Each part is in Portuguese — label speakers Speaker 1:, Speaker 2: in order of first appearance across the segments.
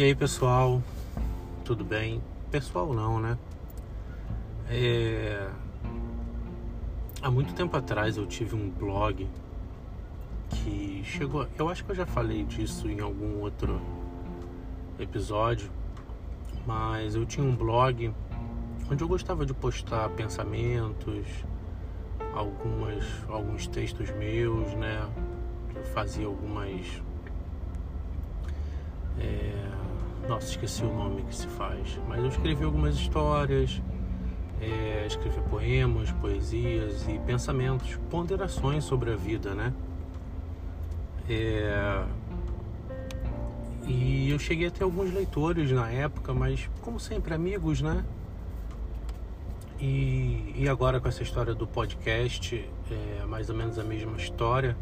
Speaker 1: E aí pessoal, tudo bem? Pessoal não, né? É... Há muito tempo atrás eu tive um blog que chegou. Eu acho que eu já falei disso em algum outro episódio, mas eu tinha um blog onde eu gostava de postar pensamentos, algumas, alguns textos meus, né? Eu fazia algumas. É nossa, esqueci o nome que se faz. Mas eu escrevi algumas histórias, é, escrevi poemas, poesias e pensamentos, ponderações sobre a vida, né? É, e eu cheguei a ter alguns leitores na época, mas como sempre, amigos, né? E, e agora com essa história do podcast, é mais ou menos a mesma história,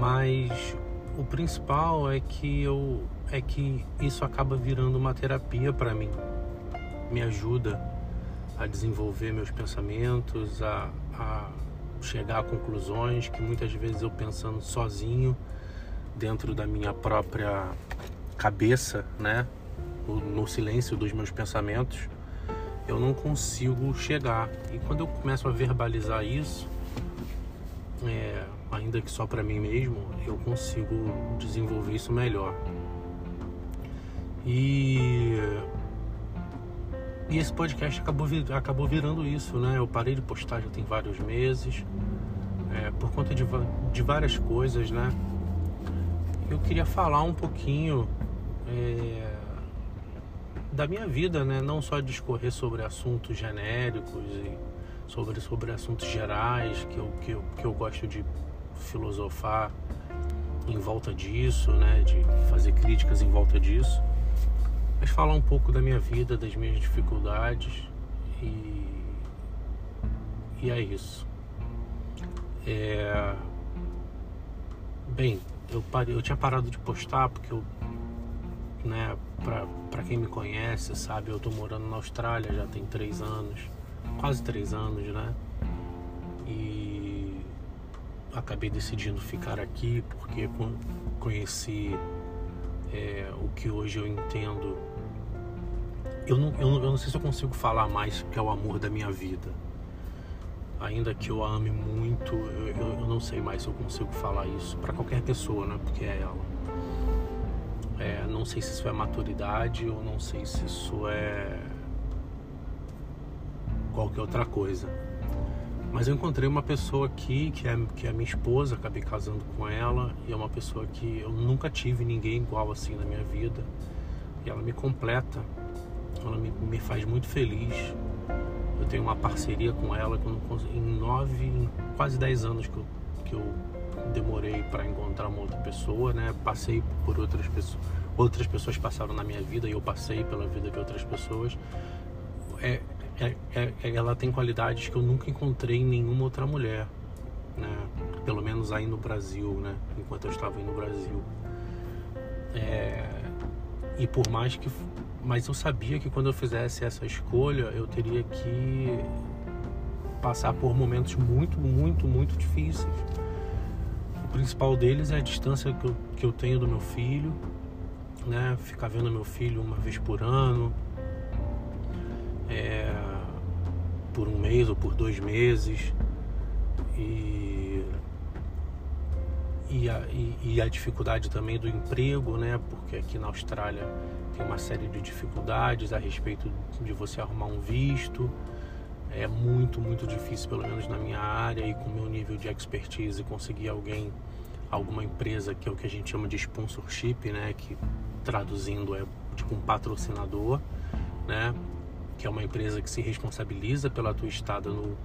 Speaker 1: mas o principal é que eu é que isso acaba virando uma terapia para mim. Me ajuda a desenvolver meus pensamentos, a, a chegar a conclusões que muitas vezes eu pensando sozinho dentro da minha própria cabeça, né, no silêncio dos meus pensamentos, eu não consigo chegar. E quando eu começo a verbalizar isso, é, ainda que só para mim mesmo, eu consigo desenvolver isso melhor. E, e esse podcast acabou, acabou virando isso, né? Eu parei de postar já tem vários meses, é, por conta de, de várias coisas, né? Eu queria falar um pouquinho é, da minha vida, né? Não só discorrer sobre assuntos genéricos e sobre, sobre assuntos gerais que eu, que, eu, que eu gosto de filosofar em volta disso, né? De fazer críticas em volta disso mas falar um pouco da minha vida, das minhas dificuldades e, e é isso. É... Bem, eu, parei, eu tinha parado de postar porque eu, né, pra, quem me conhece, sabe, eu tô morando na Austrália já tem três anos, quase três anos, né? E acabei decidindo ficar aqui porque conheci é, o que hoje eu entendo. Eu não, eu, não, eu não sei se eu consigo falar mais que é o amor da minha vida. Ainda que eu a ame muito, eu, eu, eu não sei mais se eu consigo falar isso para qualquer pessoa, né? Porque é ela. É, não sei se isso é maturidade ou não sei se isso é qualquer outra coisa. Mas eu encontrei uma pessoa aqui que é, que é minha esposa, acabei casando com ela, e é uma pessoa que eu nunca tive ninguém igual assim na minha vida. E ela me completa, ela me, me faz muito feliz. Eu tenho uma parceria com ela que eu não em nove, quase dez anos que eu, que eu demorei para encontrar uma outra pessoa, né? Passei por outras pessoas, outras pessoas passaram na minha vida e eu passei pela vida de outras pessoas. É, é, é, é, ela tem qualidades que eu nunca encontrei em nenhuma outra mulher, né? Pelo menos aí no Brasil, né? Enquanto eu estava aí no Brasil. É, e por mais que, mas eu sabia que quando eu fizesse essa escolha, eu teria que passar por momentos muito, muito, muito difíceis. O principal deles é a distância que eu, que eu tenho do meu filho, né? Ficar vendo meu filho uma vez por ano. É, por um mês ou por dois meses e, e, a, e, e a dificuldade também do emprego, né? Porque aqui na Austrália tem uma série de dificuldades a respeito de você arrumar um visto. É muito, muito difícil, pelo menos na minha área e com o meu nível de expertise, conseguir alguém, alguma empresa que é o que a gente chama de sponsorship, né? Que traduzindo é tipo um patrocinador, né? que é uma empresa que se responsabiliza pela tua estada no,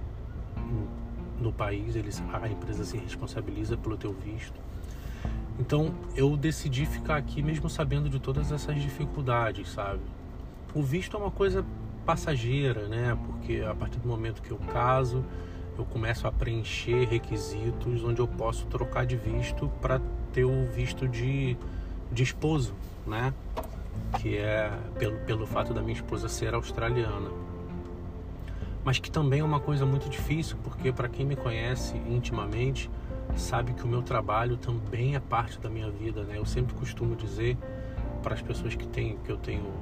Speaker 1: no, no país, eles, a empresa se responsabiliza pelo teu visto. Então eu decidi ficar aqui mesmo sabendo de todas essas dificuldades, sabe? O visto é uma coisa passageira, né? Porque a partir do momento que eu caso, eu começo a preencher requisitos onde eu posso trocar de visto para ter o visto de, de esposo, né? que é pelo, pelo fato da minha esposa ser australiana. Mas que também é uma coisa muito difícil, porque para quem me conhece intimamente, sabe que o meu trabalho também é parte da minha vida, né? Eu sempre costumo dizer para as pessoas que têm que eu tenho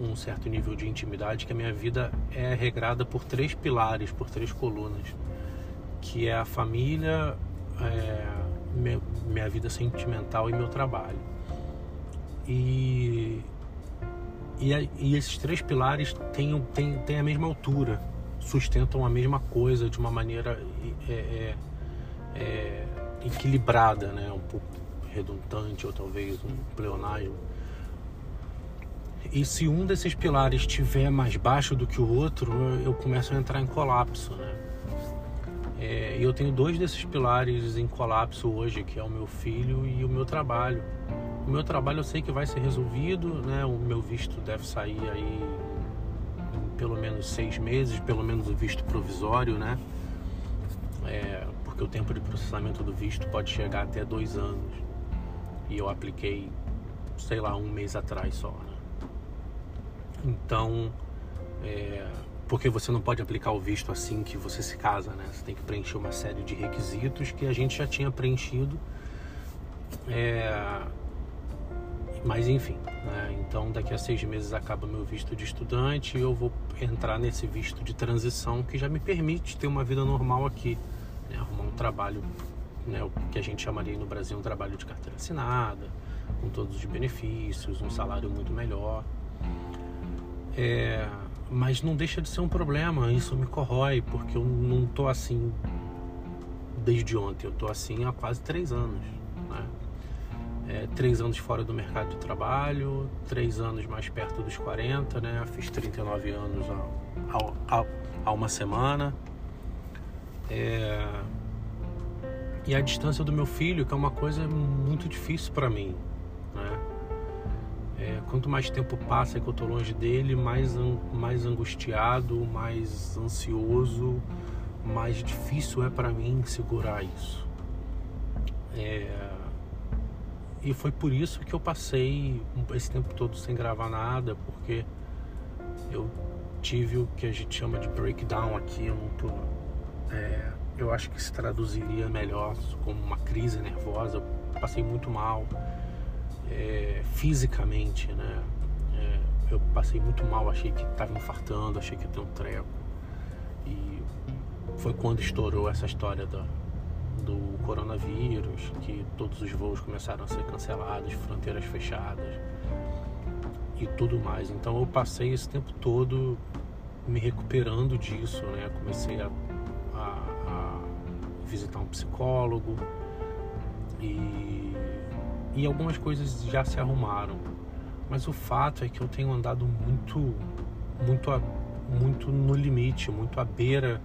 Speaker 1: um certo nível de intimidade que a minha vida é regrada por três pilares, por três colunas, que é a família, é, minha, minha vida sentimental e meu trabalho. E, e, e esses três pilares têm, têm, têm a mesma altura, sustentam a mesma coisa de uma maneira é, é, é, equilibrada, né? um pouco redundante ou talvez um pleonasmo e se um desses pilares estiver mais baixo do que o outro, eu começo a entrar em colapso, né? É, eu tenho dois desses pilares em colapso hoje, que é o meu filho e o meu trabalho. O meu trabalho eu sei que vai ser resolvido, né? O meu visto deve sair aí em pelo menos seis meses, pelo menos o visto provisório, né? É, porque o tempo de processamento do visto pode chegar até dois anos. E eu apliquei, sei lá, um mês atrás só, né? Então, é, porque você não pode aplicar o visto assim que você se casa, né? Você tem que preencher uma série de requisitos que a gente já tinha preenchido. É, mas enfim, né? então daqui a seis meses acaba meu visto de estudante e eu vou entrar nesse visto de transição que já me permite ter uma vida normal aqui, né? arrumar um trabalho, né? o que a gente chamaria no Brasil um trabalho de carteira assinada, com todos os benefícios, um salário muito melhor. É, mas não deixa de ser um problema, isso me corrói, porque eu não tô assim desde ontem, eu tô assim há quase três anos. Né? É, três anos fora do mercado de trabalho, três anos mais perto dos 40, né? Fiz 39 anos há, há, há uma semana. É, e a distância do meu filho, que é uma coisa muito difícil para mim. Né? É, quanto mais tempo passa que eu tô longe dele, mais, mais angustiado, mais ansioso, mais difícil é para mim segurar isso. É, e foi por isso que eu passei esse tempo todo sem gravar nada, porque eu tive o que a gente chama de breakdown aqui. Eu, não tô, é, eu acho que se traduziria melhor como uma crise nervosa. Eu passei muito mal é, fisicamente, né? É, eu passei muito mal, achei que estava infartando, achei que ia ter um treco. E foi quando estourou essa história da, do coronavírus, que todos os voos começaram a ser cancelados, fronteiras fechadas e tudo mais. Então eu passei esse tempo todo me recuperando disso, né? Comecei a, visitar um psicólogo e e algumas coisas já se arrumaram. Mas o fato é que eu tenho andado muito, muito, muito no limite, muito à beira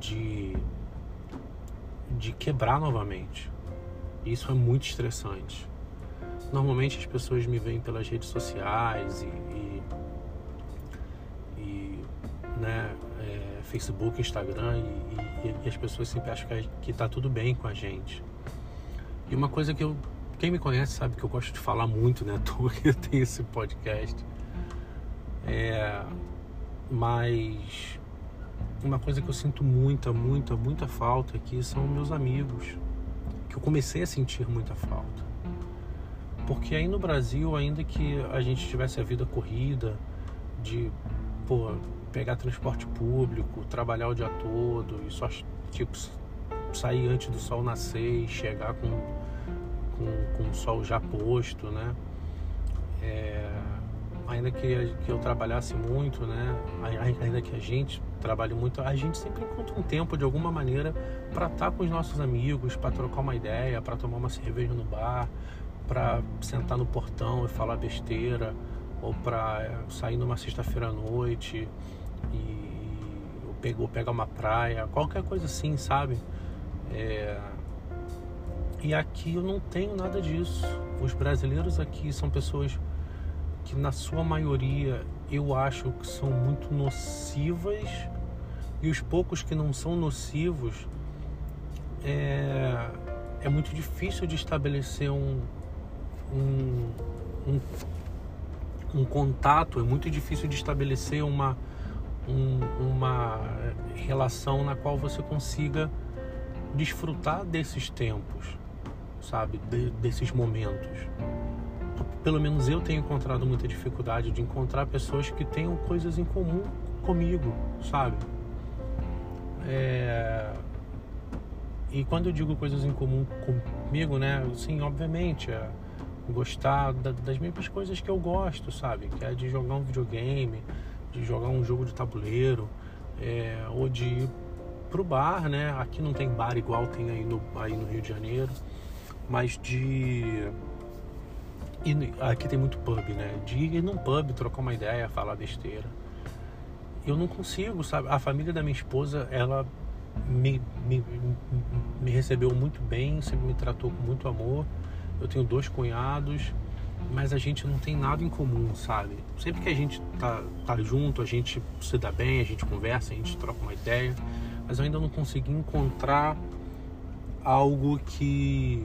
Speaker 1: de, de quebrar novamente. Isso é muito estressante. Normalmente as pessoas me veem pelas redes sociais e, e, e né, é, Facebook, Instagram e, e, as pessoas sempre acham que, que tá tudo bem com a gente. E uma coisa que eu. Quem me conhece sabe que eu gosto de falar muito, né? Porque eu tenho esse podcast. É, mas uma coisa que eu sinto muita, muita, muita falta aqui são meus amigos. Que eu comecei a sentir muita falta. Porque aí no Brasil, ainda que a gente tivesse a vida corrida, de pô, pegar transporte público, trabalhar o dia todo e só tipo sair antes do sol nascer e chegar com, com, com o sol já posto, né? É, ainda que, que eu trabalhasse muito, né? Ainda que a gente trabalhe muito, a gente sempre encontra um tempo de alguma maneira para estar tá com os nossos amigos, para trocar uma ideia, para tomar uma cerveja no bar, para sentar no portão e falar besteira, ou para sair numa sexta-feira à noite e ou pegar uma praia, qualquer coisa assim, sabe? É... E aqui eu não tenho nada disso. Os brasileiros aqui são pessoas que, na sua maioria, eu acho que são muito nocivas, e os poucos que não são nocivos, é, é muito difícil de estabelecer um, um, um, um contato, é muito difícil de estabelecer uma, um, uma relação na qual você consiga desfrutar desses tempos, sabe, de, desses momentos. pelo menos eu tenho encontrado muita dificuldade de encontrar pessoas que tenham coisas em comum comigo, sabe? É... E quando eu digo coisas em comum comigo, né? Sim, obviamente, é gostar das mesmas coisas que eu gosto, sabe? Que é de jogar um videogame, de jogar um jogo de tabuleiro, é... ou de ir pro bar, né? Aqui não tem bar igual tem aí no, aí no Rio de Janeiro, mas de e aqui tem muito pub, né? De ir num pub, trocar uma ideia, falar besteira. Eu não consigo, sabe? A família da minha esposa, ela me, me, me recebeu muito bem, sempre me tratou com muito amor. Eu tenho dois cunhados, mas a gente não tem nada em comum, sabe? Sempre que a gente tá, tá junto, a gente se dá bem, a gente conversa, a gente troca uma ideia, mas eu ainda não consegui encontrar algo que,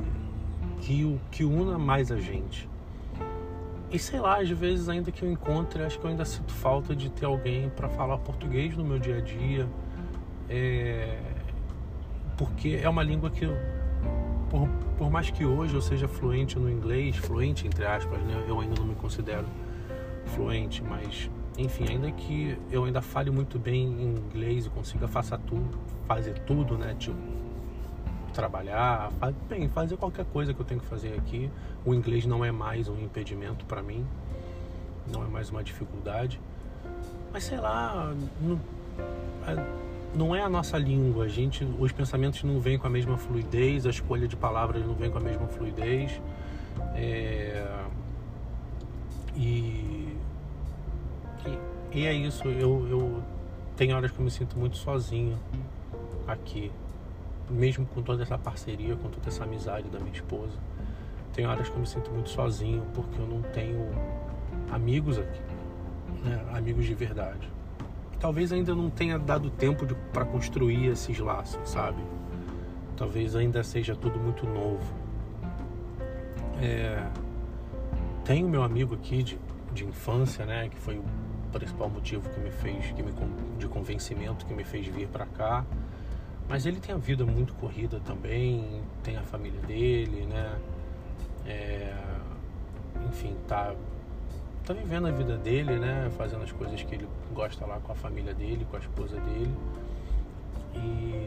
Speaker 1: que, que una mais a gente. E sei lá, às vezes ainda que eu encontre, acho que eu ainda sinto falta de ter alguém para falar português no meu dia a dia. É... Porque é uma língua que, por, por mais que hoje eu seja fluente no inglês, fluente entre aspas, né? eu ainda não me considero fluente, mas enfim, ainda que eu ainda fale muito bem em inglês e consiga fazer tudo, fazer tudo, né? Tipo, trabalhar, bem, fazer qualquer coisa que eu tenho que fazer aqui. O inglês não é mais um impedimento para mim, não é mais uma dificuldade. Mas sei lá, não, não é a nossa língua. A gente, os pensamentos não vêm com a mesma fluidez, a escolha de palavras não vem com a mesma fluidez. É, e, e, e é isso. Eu, eu tem horas que eu me sinto muito sozinho aqui mesmo com toda essa parceria, com toda essa amizade da minha esposa, tem horas que eu me sinto muito sozinho porque eu não tenho amigos aqui, né? amigos de verdade. Talvez ainda não tenha dado tempo para construir esses laços, sabe? Talvez ainda seja tudo muito novo. É... Tenho meu amigo aqui de, de infância, né? Que foi o principal motivo que me fez, que me, de convencimento que me fez vir para cá mas ele tem a vida muito corrida também, tem a família dele, né? É, enfim, tá, tá vivendo a vida dele, né? Fazendo as coisas que ele gosta lá com a família dele, com a esposa dele. E,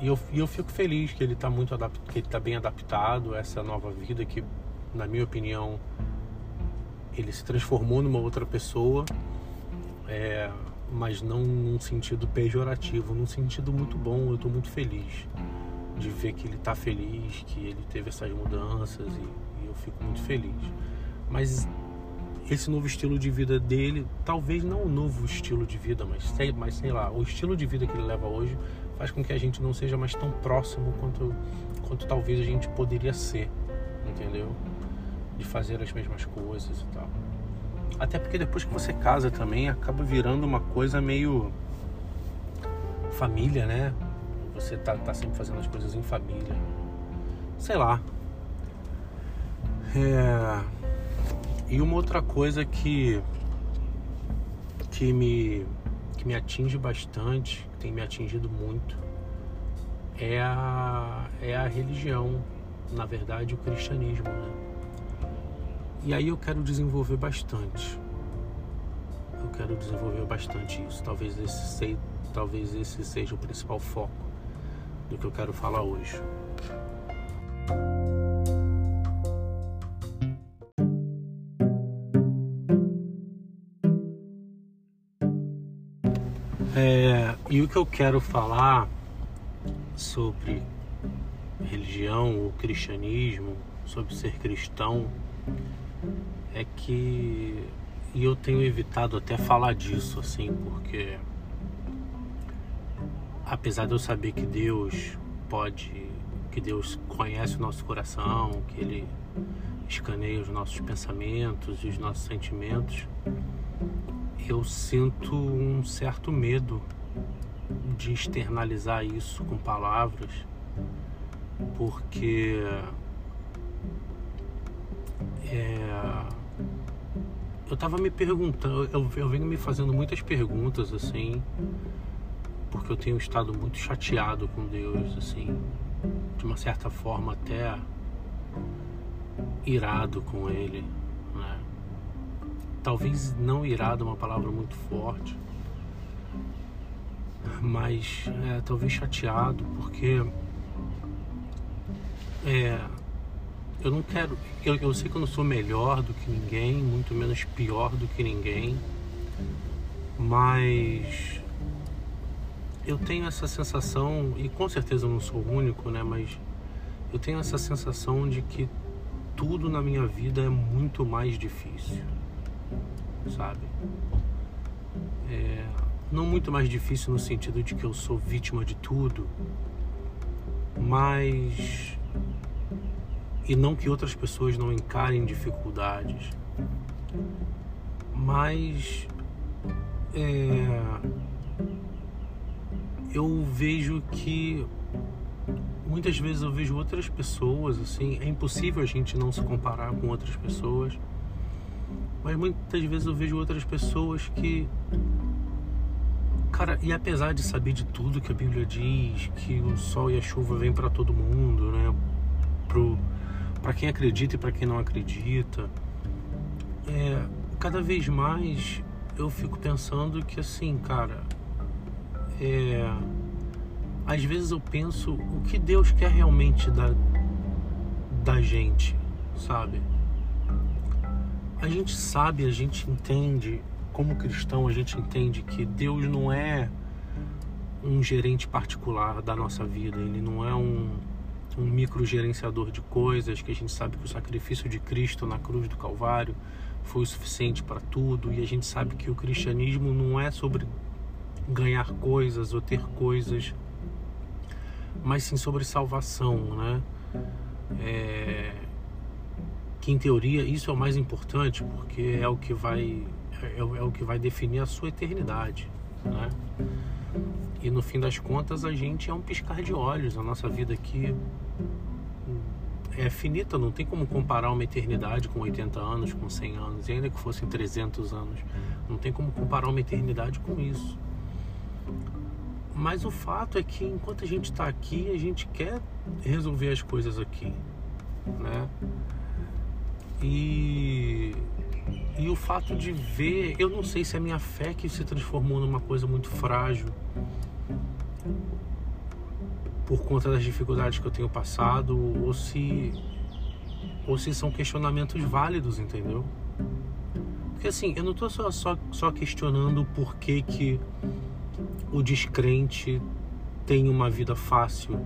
Speaker 1: e, eu, e eu fico feliz que ele tá muito adapt, que ele tá bem adaptado a essa nova vida que, na minha opinião, ele se transformou numa outra pessoa. É, mas não num sentido pejorativo, num sentido muito bom. Eu estou muito feliz de ver que ele está feliz, que ele teve essas mudanças e, e, eu fico muito feliz. Mas esse novo estilo de vida dele, talvez não o novo estilo de vida, mas sei, mas sei lá, o estilo de vida que ele leva hoje faz com que a gente não seja mais tão próximo quanto, quanto talvez a gente poderia ser, entendeu? De fazer as mesmas coisas e tal. Até porque depois que você casa também acaba virando uma coisa meio família, né? Você tá, tá sempre fazendo as coisas em família. Sei lá. É... E uma outra coisa que que me que me atinge bastante, que tem me atingido muito, é a é a religião, na verdade, o cristianismo, né? E aí eu quero desenvolver bastante. Eu quero desenvolver bastante isso. Talvez esse, seja, talvez esse seja o principal foco do que eu quero falar hoje. E o que eu quero falar sobre religião, o cristianismo, sobre ser cristão, é que e eu tenho evitado até falar disso assim, porque apesar de eu saber que Deus pode, que Deus conhece o nosso coração, que ele escaneia os nossos pensamentos e os nossos sentimentos, eu sinto um certo medo de externalizar isso com palavras, porque é, eu tava me perguntando, eu, eu venho me fazendo muitas perguntas assim, porque eu tenho estado muito chateado com Deus, assim, de uma certa forma até irado com ele, né? Talvez não irado é uma palavra muito forte, mas é, talvez chateado porque é, eu não quero. Eu, eu sei que eu não sou melhor do que ninguém, muito menos pior do que ninguém, mas eu tenho essa sensação, e com certeza eu não sou o único, né? Mas eu tenho essa sensação de que tudo na minha vida é muito mais difícil, sabe? É, não muito mais difícil no sentido de que eu sou vítima de tudo, mas e não que outras pessoas não encarem dificuldades, mas é, eu vejo que muitas vezes eu vejo outras pessoas assim, é impossível a gente não se comparar com outras pessoas, mas muitas vezes eu vejo outras pessoas que Cara, e apesar de saber de tudo que a Bíblia diz, que o sol e a chuva vêm para todo mundo, né? Pro, para quem acredita e para quem não acredita. É, cada vez mais eu fico pensando que assim, cara, é, às vezes eu penso o que Deus quer realmente da, da gente, sabe? A gente sabe, a gente entende, como cristão, a gente entende que Deus não é um gerente particular da nossa vida, ele não é um um microgerenciador de coisas, que a gente sabe que o sacrifício de Cristo na cruz do Calvário foi o suficiente para tudo, e a gente sabe que o cristianismo não é sobre ganhar coisas ou ter coisas, mas sim sobre salvação, né? É... Que em teoria isso é o mais importante, porque é o que vai é, é o que vai definir a sua eternidade, né? E no fim das contas a gente é um piscar de olhos, a nossa vida aqui é finita, não tem como comparar uma eternidade com 80 anos, com 100 anos, e ainda que fossem 300 anos, não tem como comparar uma eternidade com isso. Mas o fato é que enquanto a gente está aqui, a gente quer resolver as coisas aqui, né? E, e o fato de ver, eu não sei se é a minha fé que se transformou numa coisa muito frágil por conta das dificuldades que eu tenho passado ou se ou se são questionamentos válidos, entendeu? Porque assim, eu não estou só, só, só questionando por que, que o descrente tem uma vida fácil,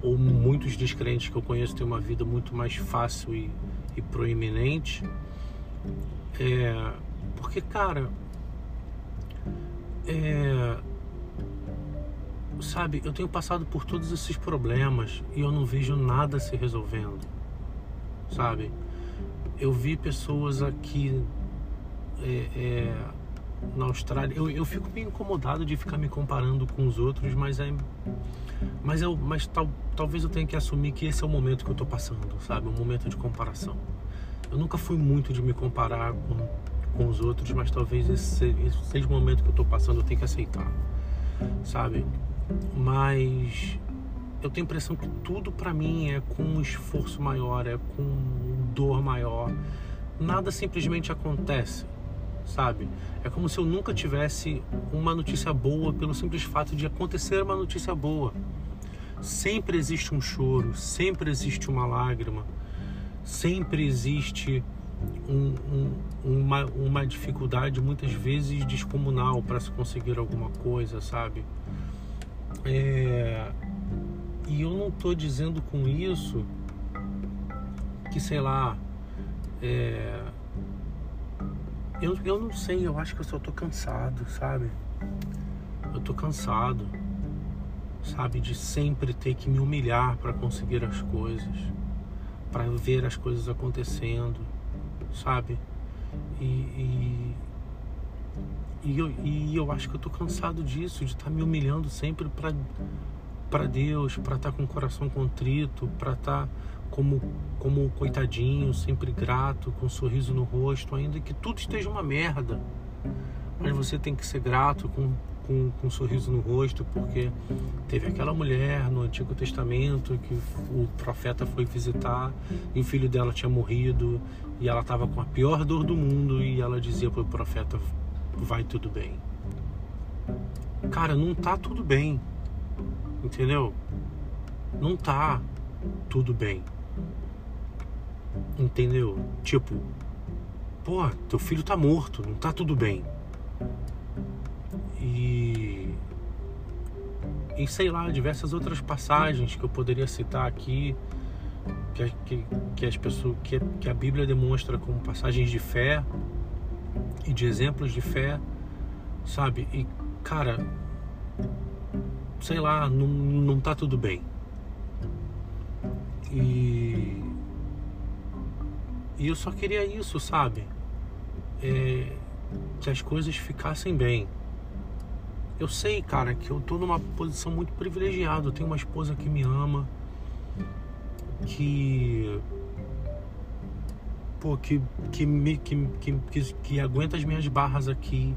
Speaker 1: ou muitos descrentes que eu conheço têm uma vida muito mais fácil e, e proeminente. É, porque, cara, é, sabe, eu tenho passado por todos esses problemas e eu não vejo nada se resolvendo, sabe? Eu vi pessoas aqui é, é, na Austrália, eu, eu fico meio incomodado de ficar me comparando com os outros, mas é, mas eu, mas tal, talvez eu tenha que assumir que esse é o momento que eu tô passando, sabe? Um momento de comparação. Eu nunca fui muito de me comparar com, com os outros, mas talvez esse, esse seja o momento que eu tô passando, eu tenho que aceitar, sabe? mas eu tenho a impressão que tudo para mim é com um esforço maior, é com dor maior. Nada simplesmente acontece, sabe? É como se eu nunca tivesse uma notícia boa pelo simples fato de acontecer uma notícia boa. Sempre existe um choro, sempre existe uma lágrima, sempre existe um, um, uma, uma dificuldade, muitas vezes descomunal, para se conseguir alguma coisa, sabe? É, e eu não estou dizendo com isso que, sei lá, é, eu, eu não sei, eu acho que eu só tô cansado, sabe? Eu tô cansado, sabe? De sempre ter que me humilhar para conseguir as coisas, para ver as coisas acontecendo, sabe? E, e, e eu, e eu acho que eu tô cansado disso, de estar tá me humilhando sempre para para Deus, para estar tá com o coração contrito, para estar tá como como coitadinho, sempre grato, com um sorriso no rosto, ainda que tudo esteja uma merda. Mas você tem que ser grato com com, com um sorriso no rosto, porque teve aquela mulher no Antigo Testamento que o profeta foi visitar e o filho dela tinha morrido e ela estava com a pior dor do mundo e ela dizia para o profeta: Vai tudo bem. Cara, não tá tudo bem, entendeu? Não tá tudo bem, entendeu? Tipo, pô, teu filho tá morto, não tá tudo bem. E sei lá, diversas outras passagens que eu poderia citar aqui, que, que, que as pessoas. Que, que a Bíblia demonstra como passagens de fé e de exemplos de fé, sabe? E, cara, sei lá, não, não tá tudo bem. E. E eu só queria isso, sabe? É, que as coisas ficassem bem. Eu sei, cara, que eu tô numa posição muito privilegiada. Eu tenho uma esposa que me ama, que. Pô, que, que, me, que, que, que, que aguenta as minhas barras aqui,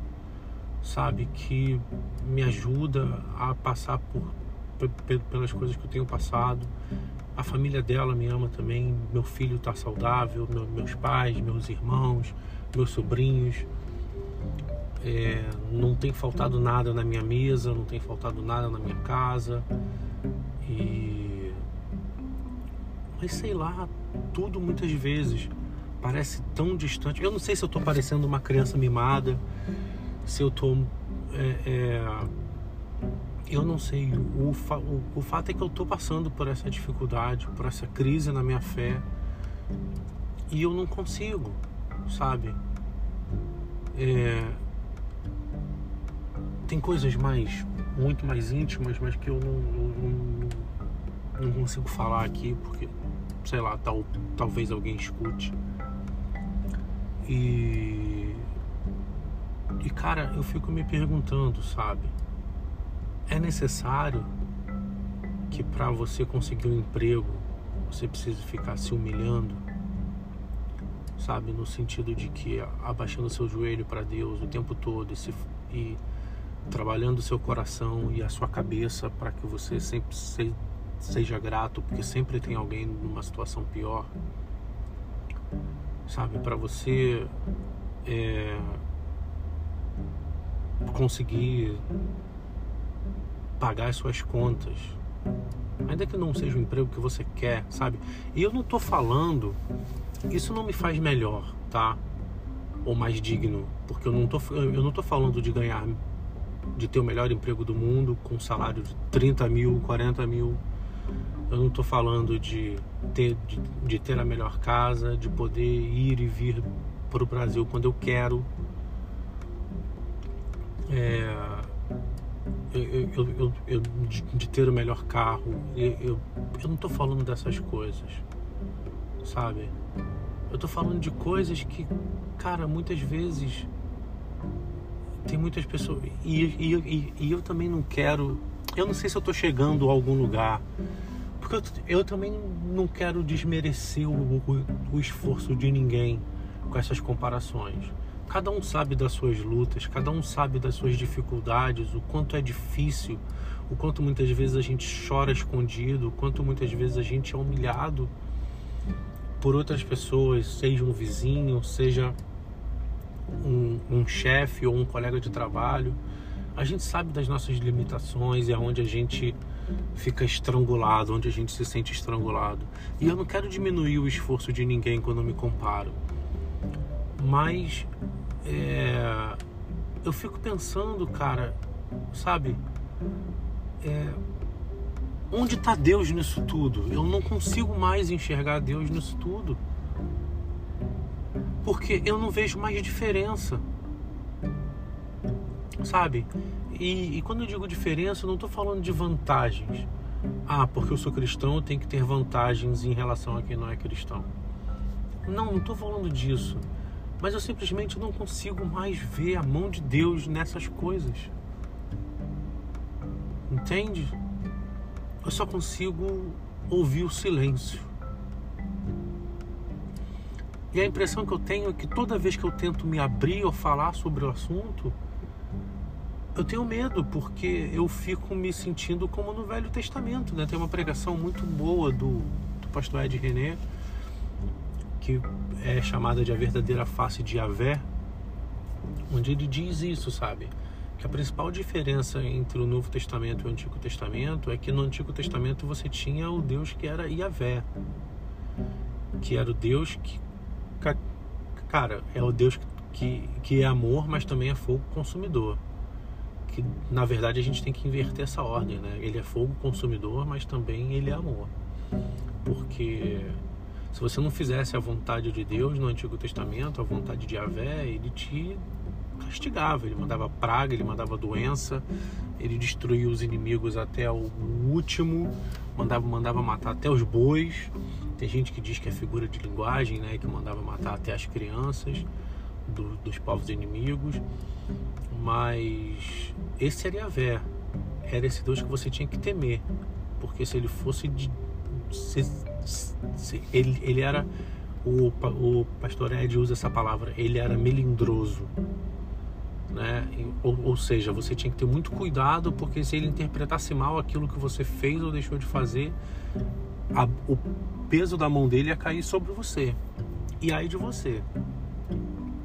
Speaker 1: sabe? Que me ajuda a passar por, pelas coisas que eu tenho passado. A família dela me ama também. Meu filho tá saudável, meu, meus pais, meus irmãos, meus sobrinhos. É, não tem faltado nada na minha mesa, não tem faltado nada na minha casa. E. Mas sei lá, tudo muitas vezes parece tão distante. Eu não sei se eu estou parecendo uma criança mimada, se eu estou. É, é... eu não sei. O, fa... o, fato é que eu estou passando por essa dificuldade, por essa crise na minha fé. E eu não consigo, sabe? É, tem coisas mais muito mais íntimas, mas que eu não, não, não, consigo falar aqui porque sei lá, tal, talvez alguém escute. E e cara, eu fico me perguntando, sabe? É necessário que para você conseguir um emprego você precise ficar se humilhando? Sabe, no sentido de que abaixando seu joelho para Deus o tempo todo e, se, e trabalhando o seu coração e a sua cabeça para que você sempre seja grato, porque sempre tem alguém numa situação pior, sabe? Para você é, conseguir pagar as suas contas, ainda que não seja o emprego que você quer, sabe? E eu não tô falando, isso não me faz melhor, tá? Ou mais digno, porque eu não tô, eu não tô falando de ganhar de ter o melhor emprego do mundo com salário de 30 mil, 40 mil. Eu não estou falando de ter, de, de, ter a melhor casa, de poder ir e vir para o Brasil quando eu quero. É, eu, eu, eu, eu de, de, ter o melhor carro. Eu, eu, não estou falando dessas coisas, sabe? Eu estou falando de coisas que, cara, muitas vezes tem muitas pessoas. E, e, e, e, eu também não quero. Eu não sei se eu estou chegando a algum lugar. Porque eu, eu também não quero desmerecer o, o, o esforço de ninguém com essas comparações. Cada um sabe das suas lutas, cada um sabe das suas dificuldades, o quanto é difícil, o quanto muitas vezes a gente chora escondido, o quanto muitas vezes a gente é humilhado por outras pessoas, seja um vizinho, seja um, um chefe ou um colega de trabalho. A gente sabe das nossas limitações e aonde a gente fica estrangulado, onde a gente se sente estrangulado. E eu não quero diminuir o esforço de ninguém quando me comparo. Mas é, eu fico pensando, cara, sabe? É, onde está Deus nisso tudo? Eu não consigo mais enxergar Deus nisso tudo porque eu não vejo mais diferença. Sabe? E, e quando eu digo diferença, eu não estou falando de vantagens. Ah, porque eu sou cristão, eu tenho que ter vantagens em relação a quem não é cristão. Não, não estou falando disso. Mas eu simplesmente não consigo mais ver a mão de Deus nessas coisas. Entende? Eu só consigo ouvir o silêncio. E a impressão que eu tenho é que toda vez que eu tento me abrir ou falar sobre o assunto, eu tenho medo porque eu fico me sentindo como no Velho Testamento, né? Tem uma pregação muito boa do, do pastor Ed René, que é chamada de a verdadeira face de Yahvé, onde ele diz isso, sabe? Que a principal diferença entre o Novo Testamento e o Antigo Testamento é que no Antigo Testamento você tinha o Deus que era Yahvé, que era o Deus que, cara, é o Deus que, que é amor, mas também é fogo consumidor que na verdade a gente tem que inverter essa ordem, né? Ele é fogo consumidor, mas também ele é amor. Porque se você não fizesse a vontade de Deus no Antigo Testamento, a vontade de Yahvé, ele te castigava, ele mandava praga, ele mandava doença, ele destruía os inimigos até o último, mandava, mandava matar até os bois. Tem gente que diz que é figura de linguagem, né, que mandava matar até as crianças do, dos povos inimigos. Mas esse era Yahvé, era esse Deus que você tinha que temer, porque se ele fosse de, se, se, ele, ele era o, o pastor Ed usa essa palavra, ele era melindroso. Né? Ou, ou, seja, você tinha que ter muito cuidado, porque se ele interpretasse mal aquilo que você fez ou deixou de fazer, a, o peso da mão dele ia cair sobre você. E aí de você.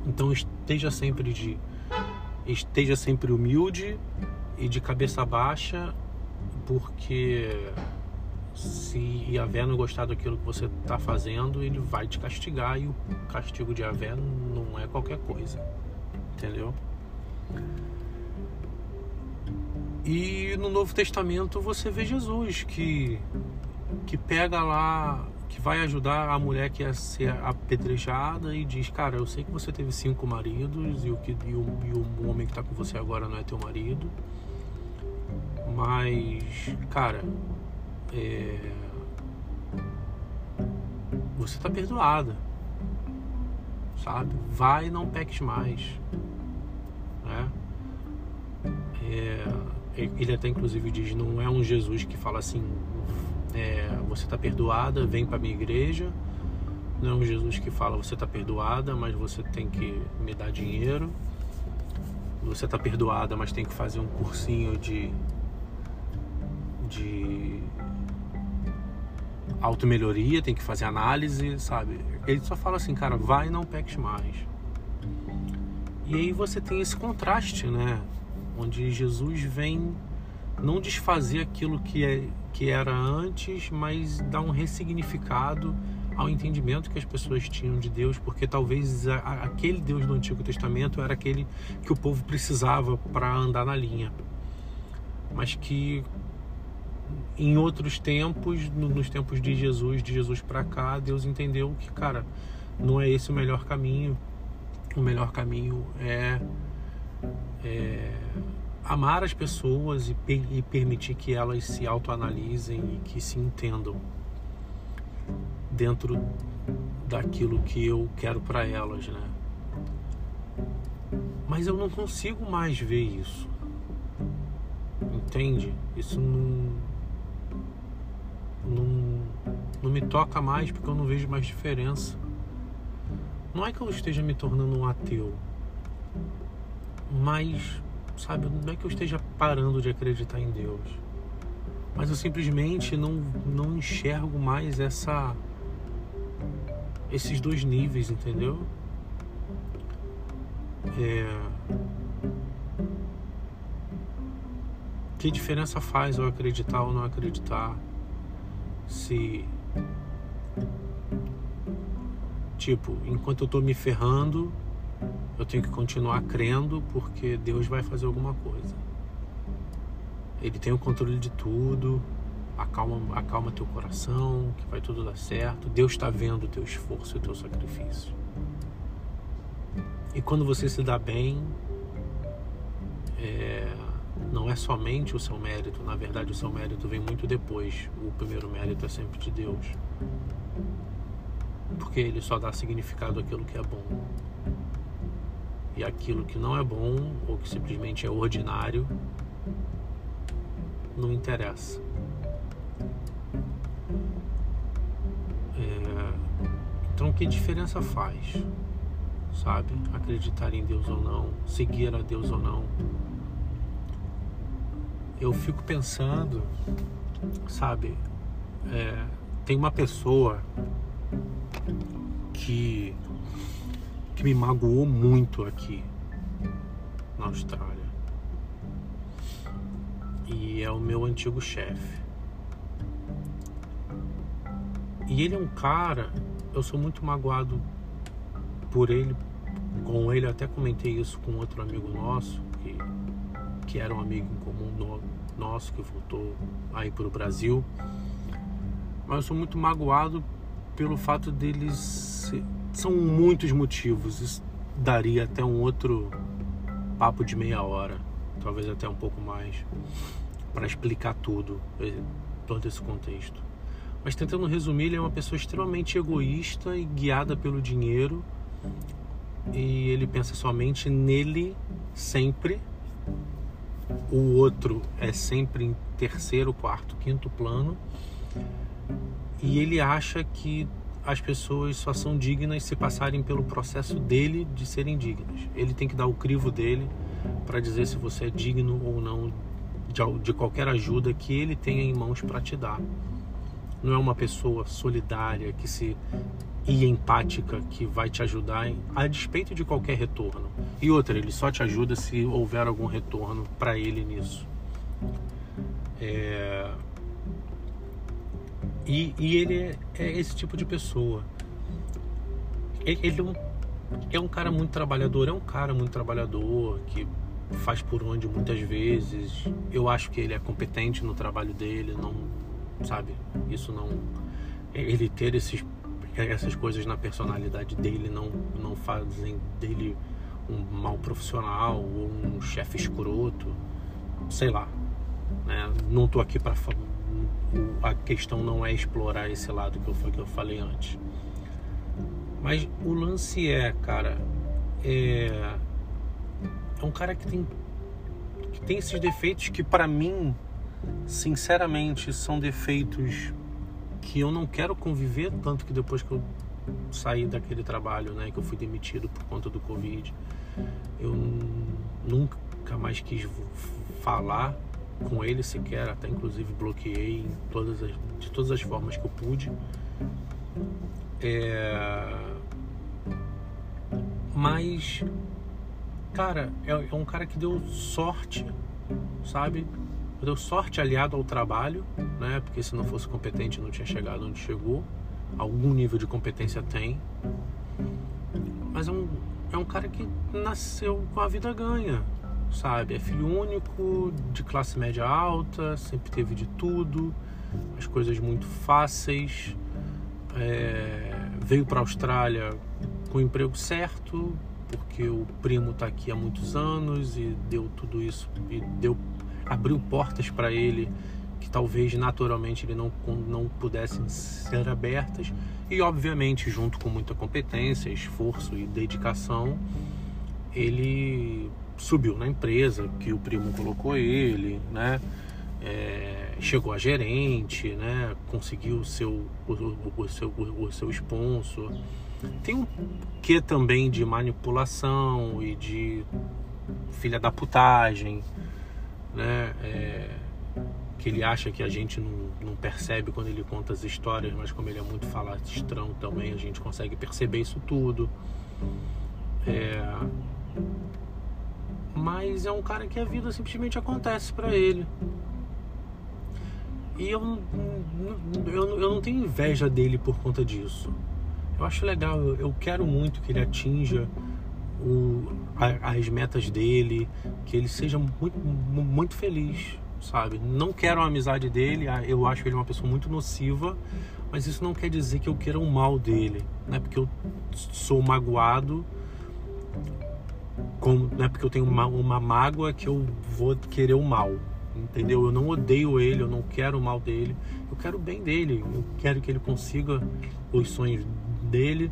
Speaker 1: Então esteja sempre de esteja sempre humilde e de cabeça baixa, porque se Yahvé não gostar daquilo que você está fazendo, ele vai te castigar e o castigo de Yahvé não é qualquer coisa. Entendeu? E no Novo Testamento você vê Jesus que, que pega lá que vai ajudar a mulher que ia ser apedrejada e diz, cara, eu sei que você teve cinco maridos e o, que, e o, e o homem que está com você agora não é teu marido, mas, cara, é, você está perdoada, sabe? Vai e não peques mais, né? É, ele até inclusive diz, não é um Jesus que fala assim, é, você está perdoada, vem para minha igreja. Não é um Jesus que fala você está perdoada, mas você tem que me dar dinheiro. Você está perdoada, mas tem que fazer um cursinho de de automelhoria, tem que fazer análise, sabe? Ele só fala assim, cara, vai e não peques mais. E aí você tem esse contraste, né? Onde Jesus vem não desfazer aquilo que, é, que era antes, mas dar um ressignificado ao entendimento que as pessoas tinham de Deus, porque talvez a, aquele Deus do Antigo Testamento era aquele que o povo precisava para andar na linha, mas que em outros tempos, no, nos tempos de Jesus, de Jesus para cá, Deus entendeu que, cara, não é esse o melhor caminho. O melhor caminho é, é amar as pessoas e, e permitir que elas se autoanalisem e que se entendam dentro daquilo que eu quero para elas, né? Mas eu não consigo mais ver isso. Entende? Isso não, não, não me toca mais porque eu não vejo mais diferença. Não é que eu esteja me tornando um ateu, mas sabe? Não é que eu esteja parando de acreditar em Deus, mas eu simplesmente não, não enxergo mais essa esses dois níveis, entendeu? É... Que diferença faz eu acreditar ou não acreditar? Se tipo, enquanto eu tô me ferrando, eu tenho que continuar crendo porque Deus vai fazer alguma coisa. Ele tem o controle de tudo. Acalma, acalma teu coração, que vai tudo dar certo. Deus está vendo o teu esforço e o teu sacrifício. E quando você se dá bem, é, não é somente o seu mérito, na verdade o seu mérito vem muito depois. O primeiro mérito é sempre de Deus. Porque ele só dá significado àquilo que é bom e aquilo que não é bom ou que simplesmente é ordinário não interessa. É... Então, que diferença faz? Sabe? Acreditar em Deus ou não, seguir a Deus ou não. eu fico pensando, sabe, é, tem uma pessoa que, que me magoou muito aqui na Austrália. E é o meu antigo chefe. E ele é um cara, eu sou muito magoado por ele, com ele, até comentei isso com outro amigo nosso, que, que era um amigo em comum no, nosso, que voltou aí para o Brasil. Mas eu sou muito magoado pelo fato deles. São muitos motivos, isso daria até um outro papo de meia hora, talvez até um pouco mais, para explicar tudo, eh, todo esse contexto. Mas tentando resumir, ele é uma pessoa extremamente egoísta e guiada pelo dinheiro e ele pensa somente nele sempre. O outro é sempre em terceiro, quarto, quinto plano. E ele acha que as pessoas só são dignas se passarem pelo processo dele de serem dignas. Ele tem que dar o crivo dele para dizer se você é digno ou não de, de qualquer ajuda que ele tenha em mãos para te dar. Não é uma pessoa solidária que se e empática que vai te ajudar a despeito de qualquer retorno. E outra, ele só te ajuda se houver algum retorno para ele nisso. É... E, e, ele é, é, esse tipo de pessoa. Ele, ele é, um, é um cara muito trabalhador, é um cara muito trabalhador que faz por onde muitas vezes. Eu acho que ele é competente no trabalho dele, não sabe? Isso não ele ter esses essas coisas na personalidade dele não, não fazem dele um mau profissional ou um chefe escroto, sei lá. Né? Não estou aqui para a questão não é explorar esse lado que eu, que eu falei antes. Mas o lance é, cara, é, é um cara que tem que tem esses defeitos que para mim, sinceramente, são defeitos que eu não quero conviver tanto que depois que eu saí daquele trabalho, né, que eu fui demitido por conta do Covid, eu nunca mais quis falar com ele sequer, até inclusive bloqueei todas as, de todas as formas que eu pude. É... Mas, cara, é, é um cara que deu sorte, sabe? deu sorte aliado ao trabalho, né? Porque se não fosse competente não tinha chegado onde chegou. Algum nível de competência tem. Mas é um, é um cara que nasceu com a vida ganha, sabe? É filho único, de classe média alta, sempre teve de tudo, as coisas muito fáceis. É, veio para a Austrália com o emprego certo, porque o primo está aqui há muitos anos e deu tudo isso e deu abriu portas para ele que talvez naturalmente ele não, não pudessem ser abertas e obviamente junto com muita competência, esforço e dedicação ele subiu na empresa que o primo colocou ele, né? É, chegou a gerente, né? Conseguiu o seu, o, o, seu, o seu sponsor. Tem um que também de manipulação e de filha da putagem, né? É, que ele acha que a gente não, não, percebe quando ele conta as histórias, mas como ele é muito falastrão também, a gente consegue perceber isso tudo. É, mas é um cara que a vida simplesmente acontece para ele. E eu, eu, eu não tenho inveja dele por conta disso. Eu acho legal, eu, quero muito que ele atinja o, as metas dele, que ele seja muito, muito feliz, sabe? Não quero a amizade dele, eu acho ele uma pessoa muito nociva, mas isso não quer dizer que eu queira o mal dele, né? Porque eu sou magoado, com, né? Porque eu tenho uma, uma mágoa que eu vou querer o mal, entendeu? Eu não odeio ele, eu não quero o mal dele, eu quero o bem dele, eu quero que ele consiga os sonhos dele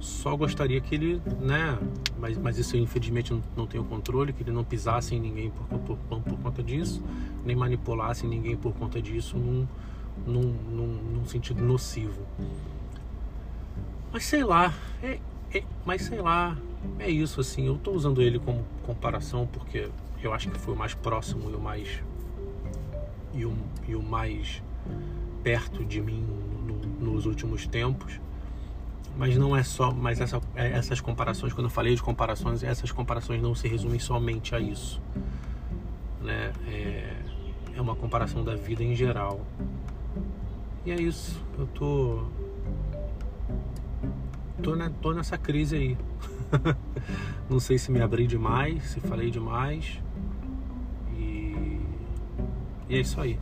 Speaker 1: só gostaria que ele, né? Mas, mas isso eu infelizmente não, não tenho controle, que ele não pisasse em ninguém por, por, por conta disso, nem manipulasse ninguém por conta disso num, num, num, num sentido nocivo. Mas sei lá, é, é, mas sei lá, é isso assim. Eu estou usando ele como comparação porque eu acho que foi o mais próximo e o mais e o, e o mais perto de mim no, nos últimos tempos. Mas não é só, mas essa, é, essas comparações, quando eu falei de comparações, essas comparações não se resumem somente a isso, né? É, é uma comparação da vida em geral. E é isso. Eu tô tô, né, tô nessa crise aí. não sei se me abri demais, se falei demais. E, e é isso aí.